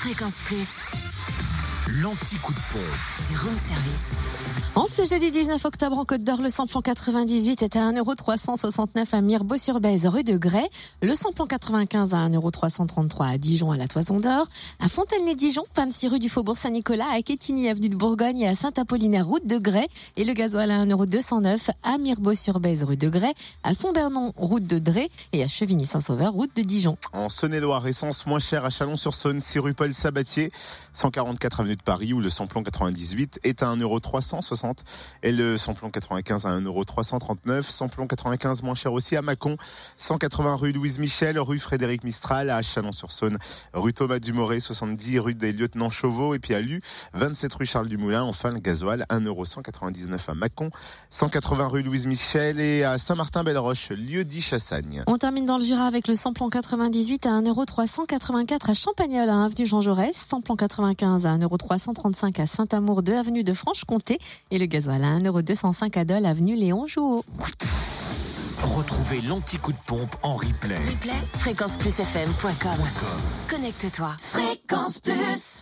Fréquence Plus, L'anti-coup de pompe. du room service. En ce jeudi 19 octobre en Côte d'Or, le samplon 98 est à 1,369€ à Mirbeau-sur-Bèze, rue de Grès. Le samplon 95 à 1,333€ à Dijon, à la Toison d'Or. À Fontaine-les-Dijon, 26 rue du Faubourg Saint-Nicolas, à Quétigny, avenue de Bourgogne et à Saint-Apollinaire, route de Grès. Et le gasoil à 1,209€ à Mirbeau-sur-Bèze, rue de Grès. À Sombernon, route de Dré. Et à Chevigny-Saint-Sauveur, route de Dijon. En Saône-et-Loire, essence moins chère à Chalon-sur-Saône, 6 rue Paul Sabatier, 144 avenue de Paris, où le samplon 98 est à 1,360€ et le samplon 95 à 1,339€. Samplon 95 moins cher aussi à Mâcon, 180 rue Louise Michel, rue Frédéric Mistral, à Chalon-sur-Saône, rue Thomas Dumoré, 70 rue des Lieutenants Chauveau, et puis à Lu, 27 rue Charles Dumoulin. Enfin, le gasoil, 1,199€ à Mâcon, 180 rue Louise Michel et à Saint-Martin-Belle-Roche, lieu dit Chassagne. On termine dans le Jura avec le samplon 98 à 1,384€ à Champagnol, à avenue Jean Jaurès. Samplon 95 à 1,335€ à Saint-Amour 2 avenue de Franche-Comté. Et le gasoil à 1,205€ à Dole avenue Léon Jouot. Retrouvez l'anti-coup de pompe en replay. Replay, fréquenceplusfm.com. Connecte-toi. Fréquence Plus.